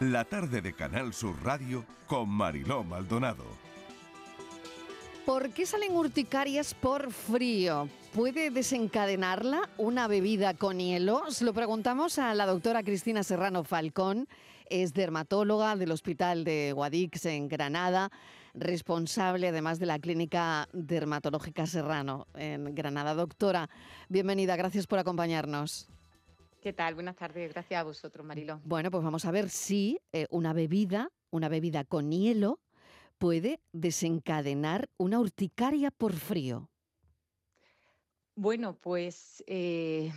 La tarde de Canal Sur Radio con Mariló Maldonado. ¿Por qué salen urticarias por frío? ¿Puede desencadenarla una bebida con hielo? Se lo preguntamos a la doctora Cristina Serrano Falcón, es dermatóloga del Hospital de Guadix en Granada, responsable además de la Clínica Dermatológica Serrano en Granada. Doctora, bienvenida, gracias por acompañarnos. ¿Qué tal? Buenas tardes, gracias a vosotros, Marilo. Bueno, pues vamos a ver si eh, una bebida, una bebida con hielo, puede desencadenar una urticaria por frío? Bueno, pues eh,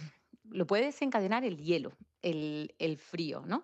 lo puede desencadenar el hielo, el, frío, ¿no?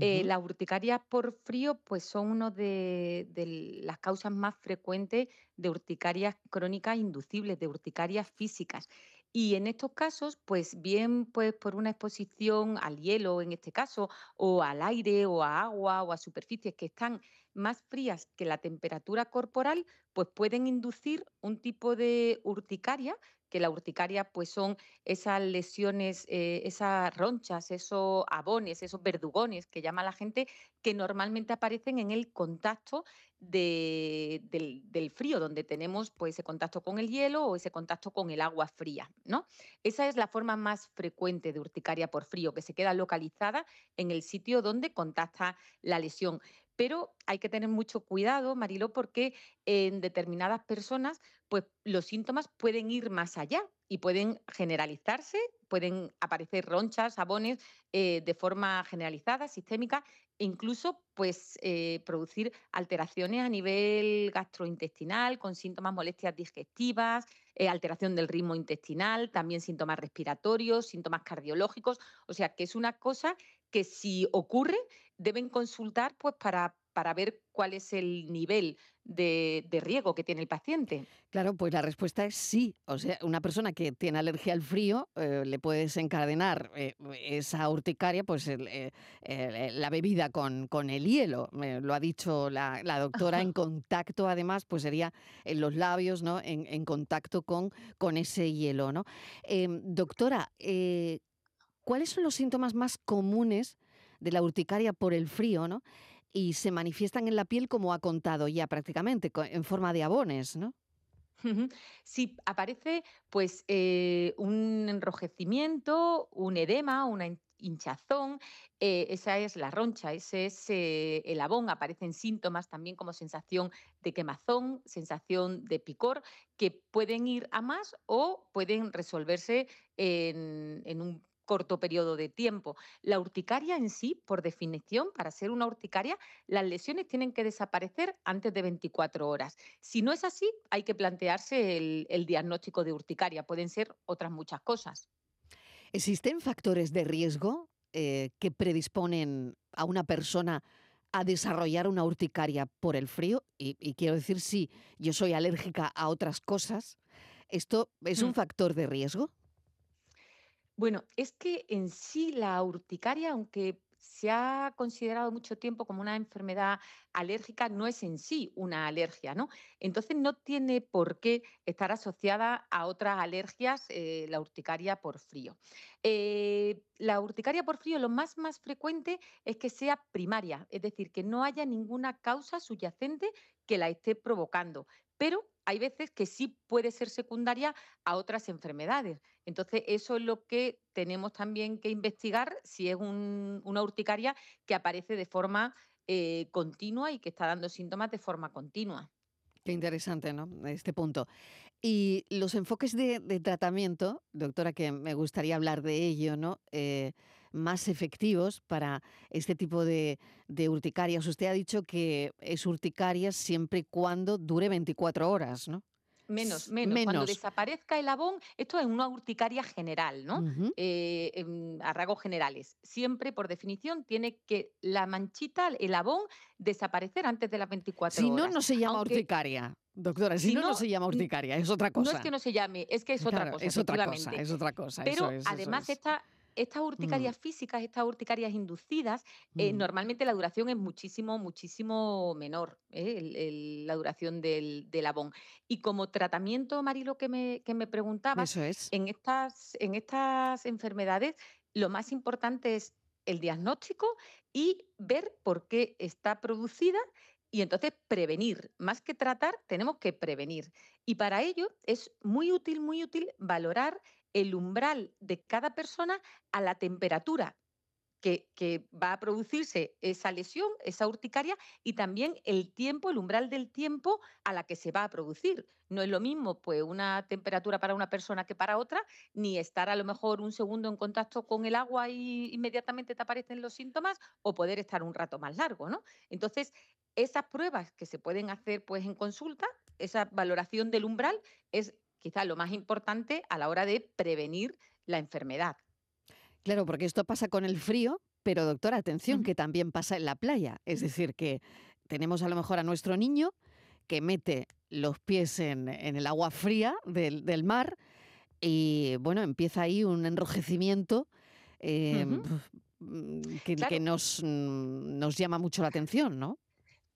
Eh, las urticarias por frío, pues son una de, de, las causas más frecuentes de urticarias crónicas inducibles, de urticarias físicas. Y en estos casos, pues bien pues por una exposición al hielo en este caso, o al aire, o a agua, o a superficies que están más frías que la temperatura corporal, pues pueden inducir un tipo de urticaria que la urticaria pues son esas lesiones, eh, esas ronchas, esos abones, esos verdugones que llama la gente, que normalmente aparecen en el contacto del, frío, donde tenemos pues, ese contacto con el hielo o ese contacto con el agua fría. ¿no? Esa es la forma más frecuente de urticaria por frío, que se queda localizada en el sitio donde contacta la lesión. Pero hay que tener mucho cuidado, Marilo, porque en determinadas personas pues, los síntomas pueden ir más allá y pueden generalizarse, pueden aparecer ronchas, sabones eh, de forma generalizada, sistémica, e incluso pues, eh, producir alteraciones a nivel gastrointestinal, con síntomas, molestias digestivas, eh, alteración del ritmo intestinal, también síntomas respiratorios, síntomas cardiológicos. O sea que es una cosa que si ocurre, deben consultar pues, para para ver cuál es el nivel de, riesgo que tiene el paciente? Claro, pues la respuesta es sí. O sea, una persona que tiene alergia al frío eh, le puede desencadenar eh, esa urticaria, pues eh, la bebida con, con el hielo. lo ha dicho la, doctora, en contacto además, pues sería en los labios, ¿no? En, contacto con, con ese hielo, ¿no? Em, doctora, ¿cuáles son los síntomas más comunes de la urticaria por el frío, ¿no? y se manifiestan en la piel como ha contado ya prácticamente, en forma de abones, ¿no? Sí, aparece pues eh, un enrojecimiento, un edema, una hinchazón, eh, esa es la roncha, ese es eh, el abón, aparecen síntomas también como sensación de quemazón, sensación de picor, que pueden ir a más o pueden resolverse en, en un corto periodo de tiempo. La urticaria en sí, por definición, para ser una urticaria, las lesiones tienen que desaparecer antes de 24 horas. Si no es así, hay que plantearse el, diagnóstico de urticaria. Pueden ser otras muchas cosas. ¿Existen factores de riesgo eh, que predisponen a una persona a desarrollar una urticaria por el frío? Y, y, quiero decir, si yo soy alérgica a otras cosas, ¿esto es un mm. factor de riesgo? Bueno, es que en sí la urticaria, aunque se ha considerado mucho tiempo como una enfermedad alérgica, no es en sí una alergia, ¿no? Entonces no tiene por qué estar asociada a otras alergias eh, la urticaria por frío. Eh, la urticaria por frío lo más, más frecuente es que sea primaria, es decir, que no haya ninguna causa subyacente que la esté provocando, pero hay veces que sí puede ser secundaria a otras enfermedades. Entonces, eso es lo que tenemos también que investigar si es una urticaria que aparece de forma eh, continua y que está dando síntomas de forma continua. Qué interesante, ¿no? Este punto. Y los enfoques de, tratamiento, doctora, que me gustaría hablar de ello, ¿no? Eh, más efectivos para este tipo de, de, urticarias. Usted ha dicho que es urticaria siempre y cuando dure 24 horas, ¿no? Menos, menos, Cuando desaparezca el abón, esto es una urticaria general, ¿no? Eh, a rasgos generales. Siempre, por definición, tiene que la manchita, el abón, desaparecer antes de las 24 horas. Si no, no se llama urticaria. Doctora, si, no, no, se llama urticaria, es otra cosa. No es que no se llame, es que es otra cosa. Es otra cosa, es otra cosa. Pero además esta estas urticarias mm. físicas, estas urticarias inducidas, eh, mm. normalmente la duración es muchísimo, muchísimo menor, ¿eh? la duración del, del, abón. Y como tratamiento, Marilo, que me, que me preguntaba, en, estas, en estas enfermedades lo más importante es el diagnóstico y ver por qué está producida y entonces prevenir. Más que tratar, tenemos que prevenir. Y para ello es muy útil, muy útil valorar el umbral de cada persona a la temperatura que, va a producirse esa lesión, esa urticaria, y también el tiempo, el umbral del tiempo a la que se va a producir. No es lo mismo pues, una temperatura para una persona que para otra, ni estar a lo mejor un segundo en contacto con el agua y inmediatamente te aparecen los síntomas, o poder estar un rato más largo. ¿no? Entonces, esas pruebas que se pueden hacer pues, en consulta, esa valoración del umbral, es quizá lo más importante a la hora de prevenir la enfermedad. Claro, porque esto pasa con el frío, pero doctora, atención, que también pasa en la playa. Es decir, que tenemos a lo mejor a nuestro niño que mete los pies en, el agua fría del, mar y bueno, empieza ahí un enrojecimiento em, mm, que, nos, mm, nos llama mucho la atención, ¿no?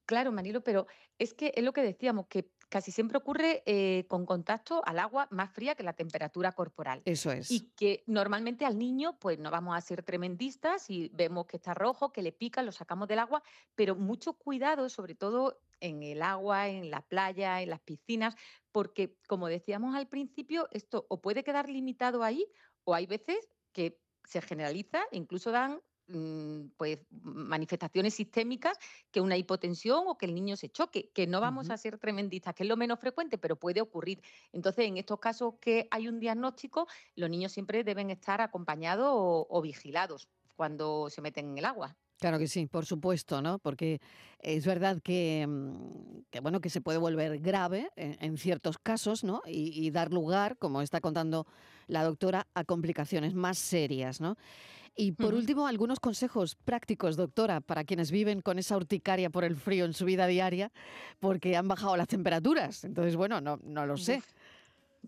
Claro, Manilo, pero es que es lo que decíamos, que casi siempre ocurre eh, con contacto al agua más fría que la temperatura corporal. Eso es. Y que normalmente al niño, pues no vamos a ser tremendistas y vemos que está rojo, que le pica, lo sacamos del agua, pero mucho cuidado, sobre todo en el agua, en la playa, en las piscinas, porque como decíamos al principio, esto o puede quedar limitado ahí o hay veces que se generaliza, incluso dan pues, manifestaciones sistémicas que una hipotensión o que el niño se choque, que no vamos a ser tremendistas, que es lo menos frecuente, pero puede ocurrir. Entonces, en estos casos que hay un diagnóstico, los niños siempre deben estar acompañados o, vigilados cuando se meten en el agua. Claro que sí, por supuesto, ¿no? Porque es verdad que, mm, bueno, que se puede volver grave en, ciertos casos, ¿no? Y, y, dar lugar, como está contando la doctora, a complicaciones más serias, ¿no? Y por último, algunos consejos prácticos, doctora, para quienes viven con esa urticaria por el frío en su vida diaria, porque han bajado las temperaturas. Entonces, bueno, no, no lo sé.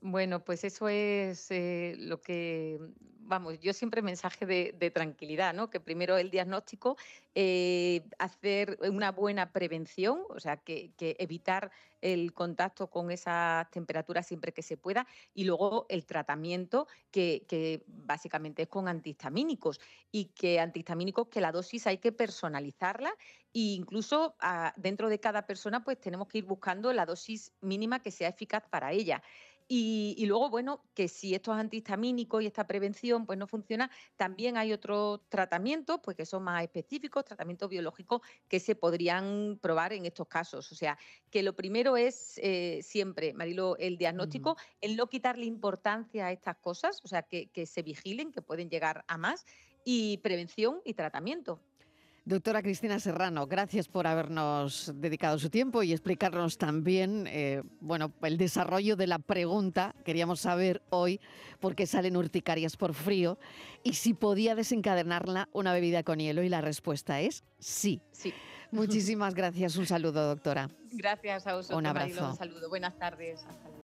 Bueno, pues eso es eh, lo que, vamos, yo siempre mensaje de, tranquilidad, ¿no? Que primero el diagnóstico, eh, hacer una buena prevención, o sea, que, evitar el contacto con esas temperaturas siempre que se pueda, y luego el tratamiento, que, básicamente es con antihistamínicos, y que antihistamínicos, que la dosis hay que personalizarla, e incluso ah, dentro de cada persona, pues tenemos que ir buscando la dosis mínima que sea eficaz para ella. Y, luego, bueno, que si estos antihistamínicos y esta prevención pues no funciona, también hay otros tratamientos pues que son más específicos, tratamientos biológicos que se podrían probar en estos casos. O sea, que lo primero es eh, siempre, Marilo, el diagnóstico, el no quitarle importancia a estas cosas, o sea, que se vigilen, que pueden llegar a más, y prevención y tratamiento. Doctora Cristina Serrano, gracias por habernos dedicado su tiempo y explicarnos también eh, bueno, el desarrollo de la pregunta. Queríamos saber hoy por qué salen urticarias por frío y si podía desencadenarla una bebida con hielo y la respuesta es sí. Sí. Muchísimas gracias. Un saludo, doctora. Gracias a vosotros. Un abrazo. un saludo. Buenas tardes.